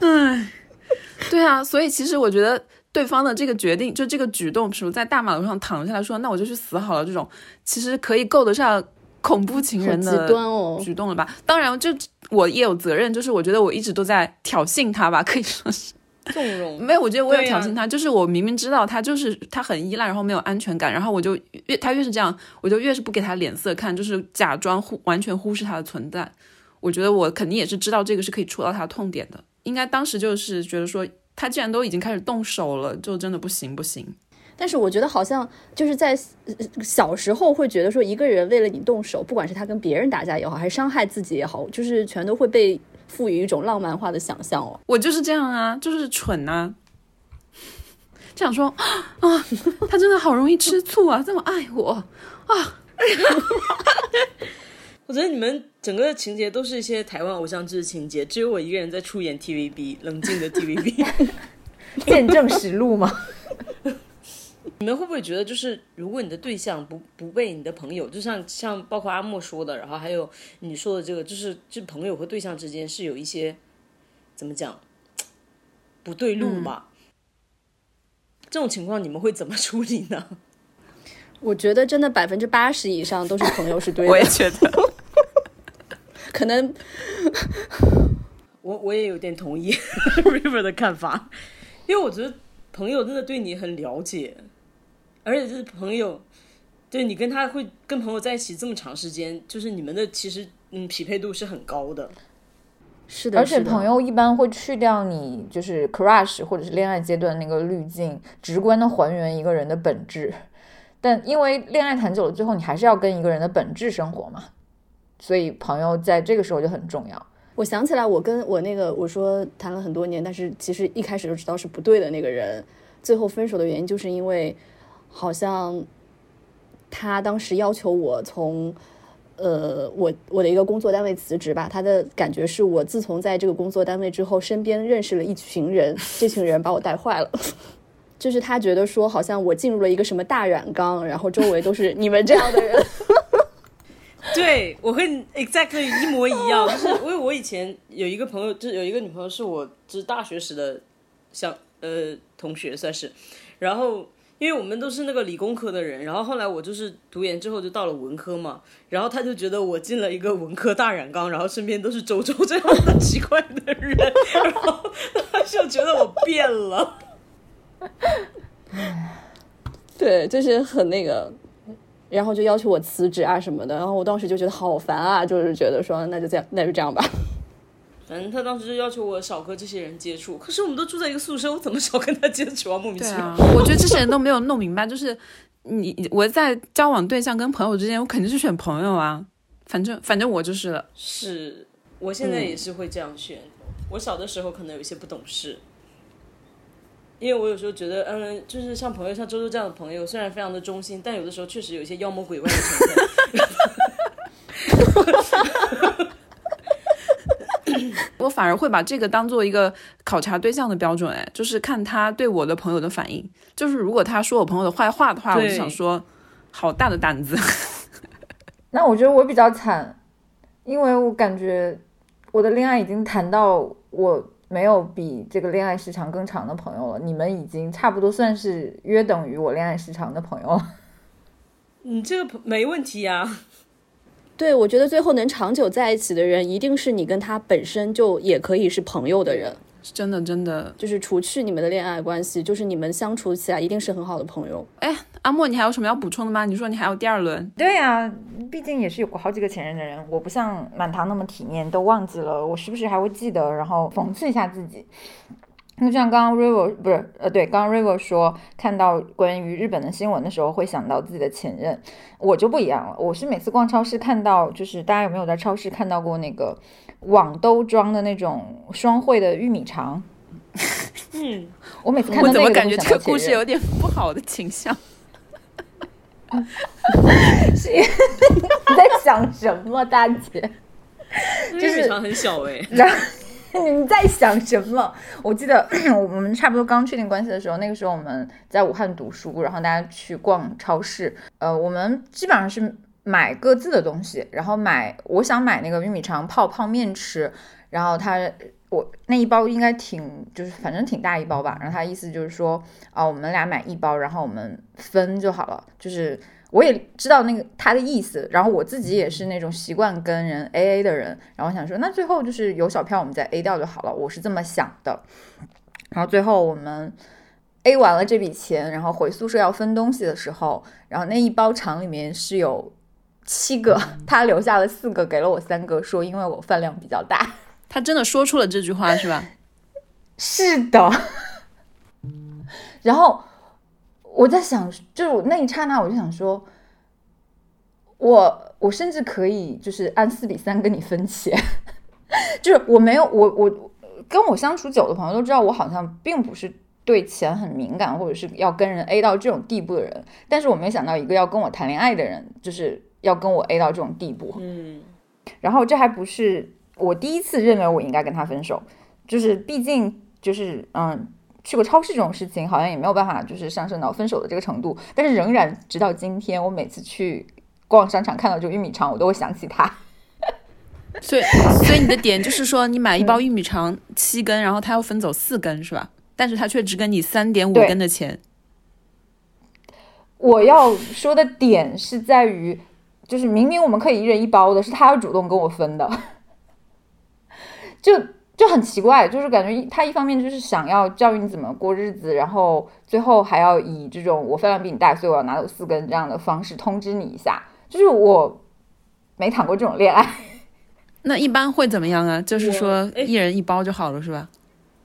对啊，所以其实我觉得对方的这个决定，就这个举动，比如在大马路上躺下来说，那我就去死好了，这种其实可以够得上恐怖情人的极端哦举动了吧？当然，就我也有责任，就是我觉得我一直都在挑衅他吧，可以说是。纵容。没有，我觉得我有挑衅他，就是我明明知道他就是他很依赖，然后没有安全感，然后我就越他越是这样，我就越是不给他脸色看，就是假装忽完全忽视他的存在。我觉得我肯定也是知道这个是可以戳到他的痛点的，应该当时就是觉得说他既然都已经开始动手了，就真的不行不行。但是我觉得好像就是在呃小时候会觉得说，一个人为了你动手，不管是他跟别人打架也好，还是伤害自己也好，就是全都会被赋予一种浪漫化的想象哦。我就是这样啊，就是蠢啊，就想说啊，他真的好容易吃醋啊，这么爱我啊，我觉得你们整个情节都是一些台湾偶像剧的情节，只有我一个人在出演 TVB，冷静的 TVB。见证实录吗？你们会不会觉得，就是如果你的对象不不被你的朋友，就像像包括阿莫说的，然后还有你说的这个，就是这朋友和对象之间是有一些怎么讲不对路吧？这种情况你们会怎么处理呢？我觉得真的百分之八十以上都是朋友是对的我也，觉得。可能。我我也有点同意。River 的看法，因为我觉得朋友真的对你很了解，而且就是朋友，对你跟他会跟朋友在一起这么长时间，就是你们的其实嗯匹配度是很高的。是的，而且朋友一般会去掉你就是 crush 或者是恋爱阶段那个滤镜，直观的还原一个人的本质。但因为恋爱谈久了，最后你还是要跟一个人的本质生活嘛，所以朋友在这个时候就很重要。我想起来，我跟我那个我说谈了很多年，但是其实一开始就知道是不对的那个人，最后分手的原因就是因为好像他当时要求我从呃我我的一个工作单位辞职吧，他的感觉是我自从在这个工作单位之后，身边认识了一群人，这群人把我带坏了。就是他觉得说，好像我进入了一个什么大染缸，然后周围都是你们这样的人。对，我跟 exactly 一模一样，就是因为我以前有一个朋友，就是有一个女朋友是我就是大学时的像呃同学算是，然后因为我们都是那个理工科的人，然后后来我就是读研之后就到了文科嘛，然后他就觉得我进了一个文科大染缸，然后身边都是周周这样的奇怪的人，然后他就觉得我变了。对，就是很那个，然后就要求我辞职啊什么的，然后我当时就觉得好烦啊，就是觉得说那就这样，那就这样吧。反正他当时就要求我少和这些人接触，可是我们都住在一个宿舍，我怎么少跟他接触啊？莫名其妙。啊，我觉得这些人都没有弄明白，就是你我在交往对象跟朋友之间，我肯定是选朋友啊。反正反正我就是了。是我现在也是会这样选。我小的时候可能有一些不懂事，因为我有时候觉得，嗯，就是像朋友，像周周这样的朋友，虽然非常的忠心，但有的时候确实有一些妖魔鬼怪的成分。我反而会把这个当做一个考察对象的标准，哎，就是看他对我的朋友的反应。就是如果他说我朋友的坏话的话，我就想说，好大的胆子。那我觉得我比较惨，因为我感觉我的恋爱已经谈到我没有比这个恋爱时长更长的朋友了，你们已经差不多算是约等于我恋爱时长的朋友了。你这个没问题啊，对，我觉得最后能长久在一起的人，一定是你跟他本身就也可以是朋友的人，真的真的，就是除去你们的恋爱关系，就是你们相处起来一定是很好的朋友。哎，阿莫，你还有什么要补充的吗？你说你还有第二轮，对呀、毕竟也是有过好几个前任的人，我不像满堂那么体面，都忘记了，我时不时还会记得，然后讽刺一下自己。那就像刚刚 River 不是呃对，刚刚 River 说看到关于日本的新闻的时候会想到自己的前任，我就不一样了。我是每次逛超市看到，就是大家有没有在超市看到过那个网兜装的那种双汇的玉米肠？嗯，我每次看到我怎么那个都会感觉这个故事有点不好的倾向？你在想什么，大姐？玉米肠很小哎、然后你在想什么？我记得 我们差不多刚确定关系的时候，那个时候我们在武汉读书，然后大家去逛超市，呃，我们基本上是买各自的东西，然后买我想买那个玉米肠泡泡面吃，然后他我那一包应该挺就是反正挺大一包吧，然后他意思就是说啊、我们俩买一包，然后我们分就好了，就是。我也知道那个他的意思，然后我自己也是那种习惯跟人 A A 的人，然后想说那最后就是有小票我们再 A 掉就好了，我是这么想的。然后最后我们 A 完了这笔钱，然后回宿舍要分东西的时候，然后那一包肠里面是有七个，他留下了四个，给了我三个，说因为我饭量比较大。他真的说出了这句话是吧？是的。然后我在想，就是我那一刹那，我就想说，我我甚至可以就是按四比三跟你分钱，就是我没有我我跟我相处久的朋友都知道，我好像并不是对钱很敏感，或者是要跟人 A 到这种地步的人。但是我没想到一个要跟我谈恋爱的人，就是要跟我 A 到这种地步。嗯，然后这还不是我第一次认为我应该跟他分手，就是毕竟就是嗯，去过超市这种事情，好像也没有办法就是上升到分手的这个程度。但是仍然直到今天，我每次去逛商场看到这个玉米肠，我都会想起他。所以所以你的点就是说，你买一包玉米肠七根，然后他要分走四根是吧？但是他却只给你三点五根的钱。我要说的点是在于，就是明明我们可以一人一包的，是他要主动跟我分的，就就很奇怪，就是感觉他一方面就是想要教育你怎么过日子，然后最后还要以这种我分量比你大，所以我要拿走四根这样的方式通知你一下，就是我没谈过这种恋爱。那一般会怎么样啊？就是说一人一包就好了是吧？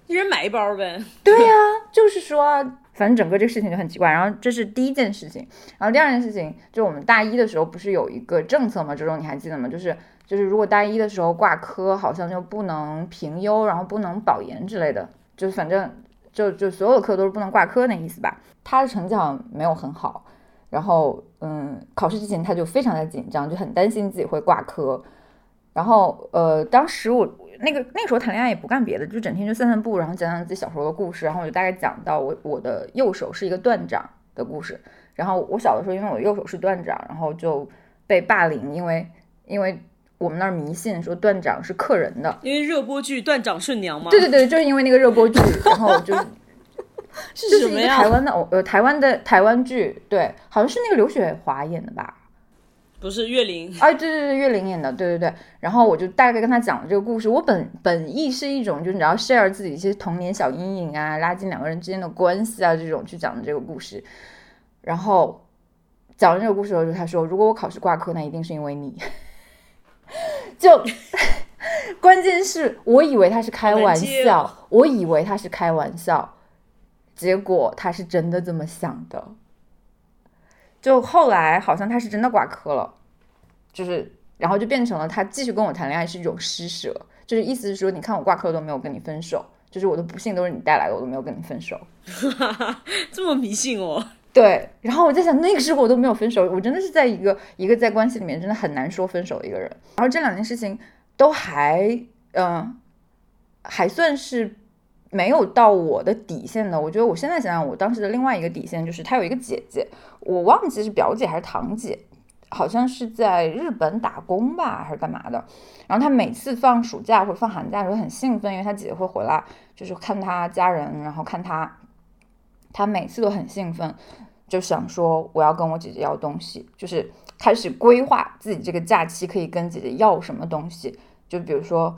一人买一包呗。对呀、就是说啊，反正整个这个事情就很奇怪。然后这是第一件事情，然后第二件事情就是我们大一的时候不是有一个政策吗？这种你还记得吗？就是就是如果大一的时候挂科，好像就不能评优，然后不能保研之类的，就反正就就所有的课都是不能挂科那意思吧。他的成绩好像没有很好，然后嗯，考试之前他就非常的紧张，就很担心自己会挂科。然后呃，当时我那个那个时候谈恋爱也不干别的，就整天就散散步，然后讲讲自己小时候的故事。然后我就大概讲到我我的右手是一个断掌的故事。然后我小的时候因为我右手是断掌，然后就被霸凌，因为因为我们那儿迷信说断掌是克人的。因为热播剧《断掌顺娘》嘛。对对对，就是因为那个热播剧，然后 就是是就是一个什么呀？台湾的偶呃台湾的台湾剧，对，好像是那个刘雪华演的吧。不是岳林。哎，对对对，岳林演的，对对对。然后我就大概跟他讲了这个故事。我本本意是一种，就是你要 share 自己一些童年小阴影啊，拉近两个人之间的关系啊，这种去讲的这个故事。然后讲完这个故事的时候，他说：“如果我考试挂科，那一定是因为你。”就关键是我以为他是开玩笑哦，我以为他是开玩笑，结果他是真的这么想的。就后来好像他是真的挂科了，就是然后就变成了他继续跟我谈恋爱是一种施舍，就是意思是说，你看我挂科都没有跟你分手，就是我的不幸都是你带来的，我都没有跟你分手。这么迷信哦。对，然后我在想，那个时候我都没有分手，我真的是在一个一个在关系里面真的很难说分手的一个人。然后这两件事情都还嗯、还算是没有到我的底线的。我觉得我现在想想，我当时的另外一个底线就是他有一个姐姐，我忘记是表姐还是堂姐，好像是在日本打工吧，还是干嘛的。然后他每次放暑假或者放寒假的时候很兴奋，因为他姐姐会回来，就是看他家人，然后看他，他每次都很兴奋，就想说我要跟我姐姐要东西，就是开始规划自己这个假期可以跟姐姐要什么东西，就比如说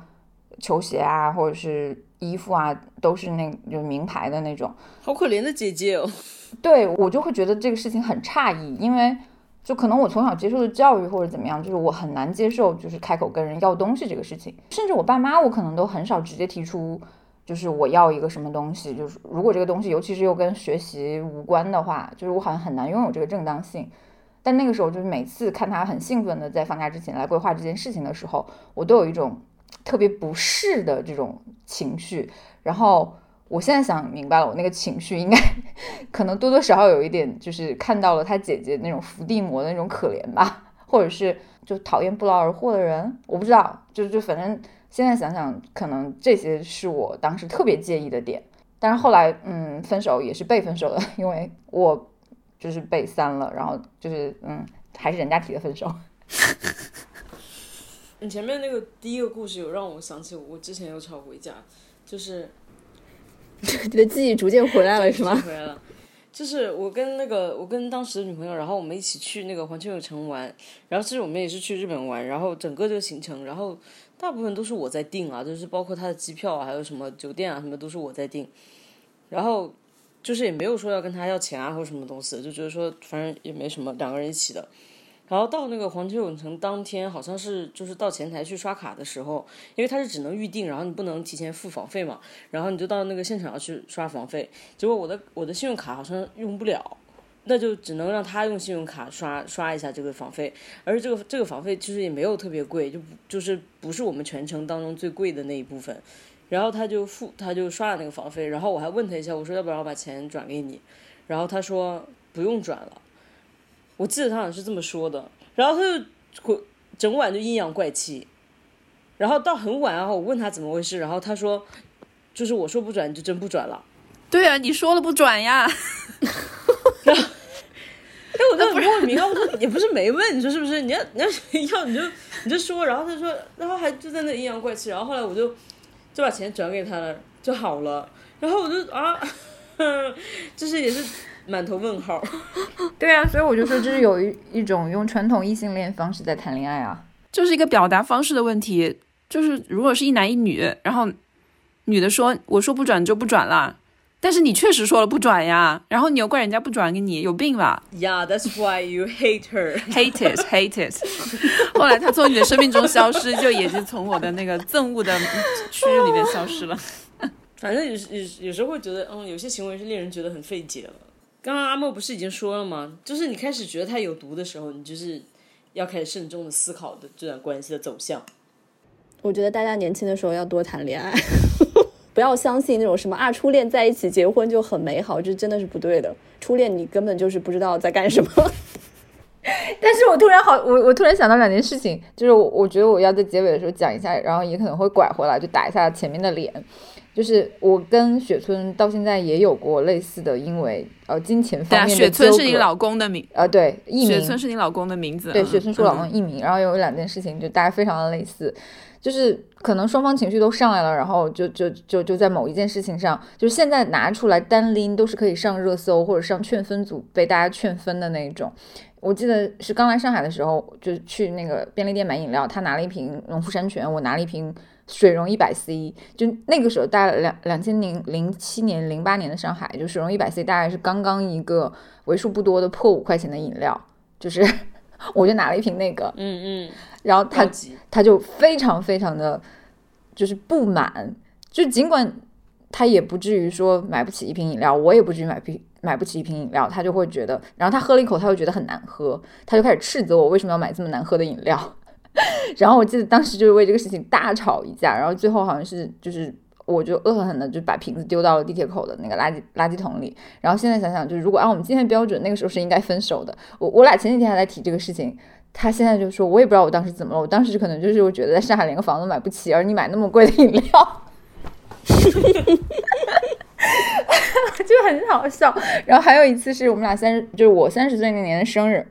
球鞋啊，或者是衣服啊，都是那就是名牌的那种。好可怜的姐姐哦。对我就会觉得这个事情很诧异，因为就可能我从小接受的教育或者怎么样，就是我很难接受就是开口跟人要东西这个事情，甚至我爸妈我可能都很少直接提出，就是我要一个什么东西，就是如果这个东西尤其是又跟学习无关的话，就是我好像很难拥有这个正当性。但那个时候就是每次看他很兴奋的在放假之前来规划这件事情的时候，我都有一种特别不适的这种情绪，然后。我现在想明白了，我那个情绪应该 可能多多少少有一点，就是看到了他姐姐那种伏地魔的那种可怜吧，或者是就讨厌不劳而获的人，我不知道，就就反正现在想想，可能这些是我当时特别介意的点。但是后来，嗯，分手也是被分手的，因为我就是被删了，然后就是嗯，还是人家提的分手。你前面那个第一个故事有让我想起我之前有吵过一架，就是 你的记忆逐渐回来了是吗？回来了。就是我跟那个我跟当时的女朋友，然后我们一起去那个环球影城玩，然后其实我们也是去日本玩，然后整个这个行程，然后大部分都是我在订啊，就是包括他的机票啊，还有什么酒店啊什么都是我在订。然后就是也没有说要跟他要钱啊或者什么东西，就觉得说反正也没什么，两个人一起的。然后到那个环球影城当天，好像是就是到前台去刷卡的时候，因为它是只能预定，然后你不能提前付房费嘛，然后你就到那个现场要去刷房费，结果我的我的信用卡好像用不了，那就只能让他用信用卡刷刷一下这个房费，而且这个这个房费其实也没有特别贵，就就是不是我们全程当中最贵的那一部分，然后他就付他就刷了那个房费，然后我还问他一下，我说要不然我把钱转给你，然后他说不用转了。我记得他好像是这么说的，然后他就回整晚就阴阳怪气，然后到很晚啊，我问他怎么回事，然后他说，就是我说不转你就真不转了，对啊，你说了不转呀，然后但我就很莫名啊，我说也不是没问，你说是不是？你要你要要你就你就说，然后他说，然后还就在那阴阳怪气，然后后来我就就把钱转给他了就好了，然后我就啊，就是也是。满头问号，对啊，所以我就说这是有一一种用传统异性恋方式在谈恋爱啊，就是一个表达方式的问题。就是如果是一男一女，然后女的说我说不转就不转了，但是你确实说了不转呀，然后你又怪人家不转给你，有病吧？Yeah, that's why you hate her. Hate it, hate it. 后来他从你的生命中消失，就也是从我的那个憎恶的区域里面消失了。反正有有有时候会觉得，嗯，有些行为是令人觉得很费解了。刚刚阿莫不是已经说了吗？就是你开始觉得他有毒的时候，你就是要开始慎重的思考的这段关系的走向。我觉得大家年轻的时候要多谈恋爱，不要相信那种什么啊初恋在一起结婚就很美好，这真的是不对的。初恋你根本就是不知道在干什么。但是我突然好，我我突然想到两件事情，就是我我觉得我要在结尾的时候讲一下，然后也可能会拐回来，就打一下前面的脸。就是我跟雪村到现在也有过类似的，因为呃金钱方面的雪村是你老公的名，呃对，艺名。雪村是你老公的名字。对，雪村是我老公艺名。然后有两件事情，就大家非常的类似，就是可能双方情绪都上来了，然后就就就就在某一件事情上，就是现在拿出来单拎都是可以上热搜或者上劝分组被大家劝分的那种。我记得是刚来上海的时候，就去那个便利店买饮料，他拿了一瓶农夫山泉，我拿了一瓶。水溶一百 c，就那个时候，大概两两千零零七年、零八年的上海，就水溶一百 c，大概是刚刚一个为数不多的破五块钱的饮料，就是 我就拿了一瓶那个，嗯嗯，然后他他就非常非常的，就是不满，就尽管他也不至于说买不起一瓶饮料，我也不至于买瓶买不起一瓶饮料，他就会觉得，然后他喝了一口，他会觉得很难喝，他就开始斥责我为什么要买这么难喝的饮料。然后我记得当时就是为这个事情大吵一架，然后最后好像是就是我就恶狠狠的就把瓶子丢到了地铁口的那个垃圾垃圾桶里。然后现在想想，就是如果按我们今天标准，那个时候是应该分手的。我我俩前几天还在提这个事情，他现在就说，我也不知道我当时怎么了，我当时可能就是我觉得在上海连个房子买不起，而你买那么贵的饮料，就很好笑。然后还有一次是我们俩三十，就是我三十岁那年的生日，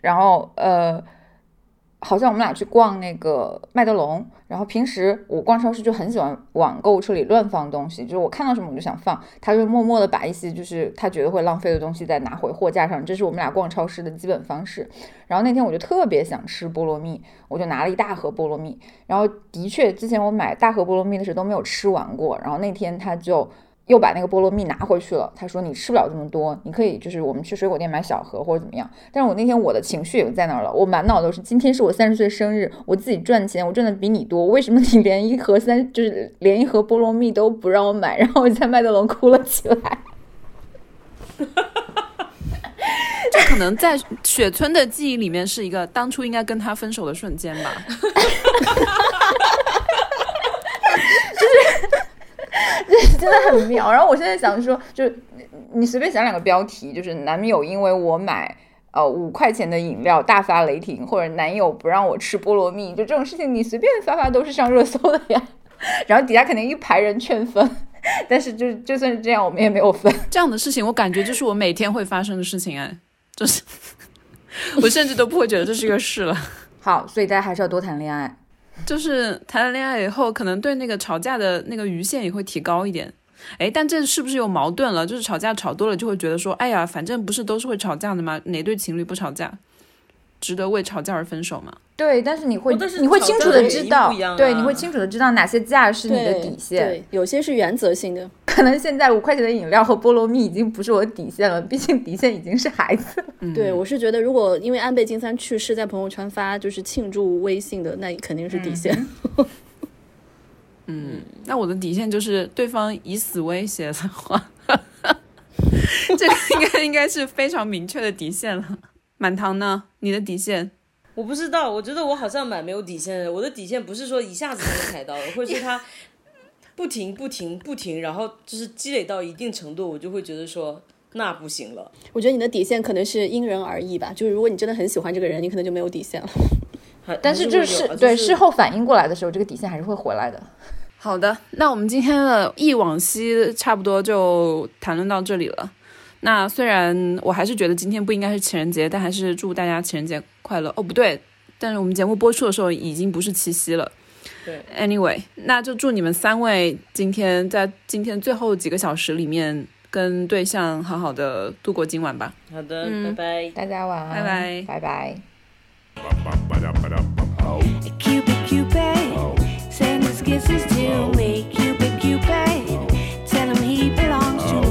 然后呃。好像我们俩去逛那个麦德龙，然后平时我逛超市就很喜欢往购物车里乱放东西，就是我看到什么我就想放，他就默默的把一些就是他觉得会浪费的东西再拿回货架上，这是我们俩逛超市的基本方式。然后那天我就特别想吃菠萝蜜，我就拿了一大盒菠萝蜜，然后的确之前我买大盒菠萝蜜的时候都没有吃完过，然后那天他就。又把那个菠萝蜜拿回去了。他说：“你吃不了这么多，你可以就是我们去水果店买小盒或者怎么样。”但是我那天我的情绪也在那儿了，我满脑都是今天是我三十岁生日，我自己赚钱，我赚的比你多，为什么你连一盒三就是连一盒菠萝蜜都不让我买？然后我在麦德龙哭了起来。就可能在雪村的记忆里面是一个当初应该跟他分手的瞬间吧。真的很妙。然后我现在想说，就是你随便想两个标题，就是男友因为我买呃五块钱的饮料大发雷霆，或者男友不让我吃菠萝蜜，就这种事情你随便发发都是上热搜的呀。然后底下肯定一排人劝分，但是就就算是这样，我们也没有分。这样的事情，我感觉就是我每天会发生的事情哎，就是 我甚至都不会觉得这是一个事了。好，所以大家还是要多谈恋爱。就是谈了恋爱以后，可能对那个吵架的那个余限也会提高一点。哎，但这是不是有矛盾了？就是吵架吵多了，就会觉得说，哎呀，反正不是都是会吵架的吗？哪对情侣不吵架？值得为吵架而分手吗？对，但是你会哦但是你会清楚的知道对，啊你会清楚的知道哪些架是你的底线。对，有些是原则性的。可能现在五块钱的饮料和菠萝蜜已经不是我的底线了，毕竟底线已经是孩子。嗯 对，我是觉得，如果因为安倍晋三去世，在朋友圈发就是庆祝微信的，那肯定是底线。嗯那我的底线就是对方以死威胁的话，这个应该应该是非常明确的底线了。满堂呢？你的底线？我不知道，我觉得我好像蛮没有底线的。我的底线不是说一下子就能踩到的，或者是他不停不停不停，然后就是积累到一定程度，我就会觉得说那不行了。我觉得你的底线可能是因人而异吧，就是如果你真的很喜欢这个人，你可能就没有底线了。但是就是对事后反应过来的时候，这个底线还是会回来的。好的，那我们今天的忆往昔差不多就谈论到这里了。那虽然我还是觉得今天不应该是情人节，但还是祝大家情人节快乐。哦，不对，但是我们节目播出的时候已经不是七夕了。对，anyway，那就祝你们三位今天在今天最后几个小时里面跟对象好好的度过今晚吧。好的，嗯拜拜。大家晚安，拜拜拜拜。Cupid, Cupid, send his kisses to me. Cupid, Cupid, tell him he belongs to me.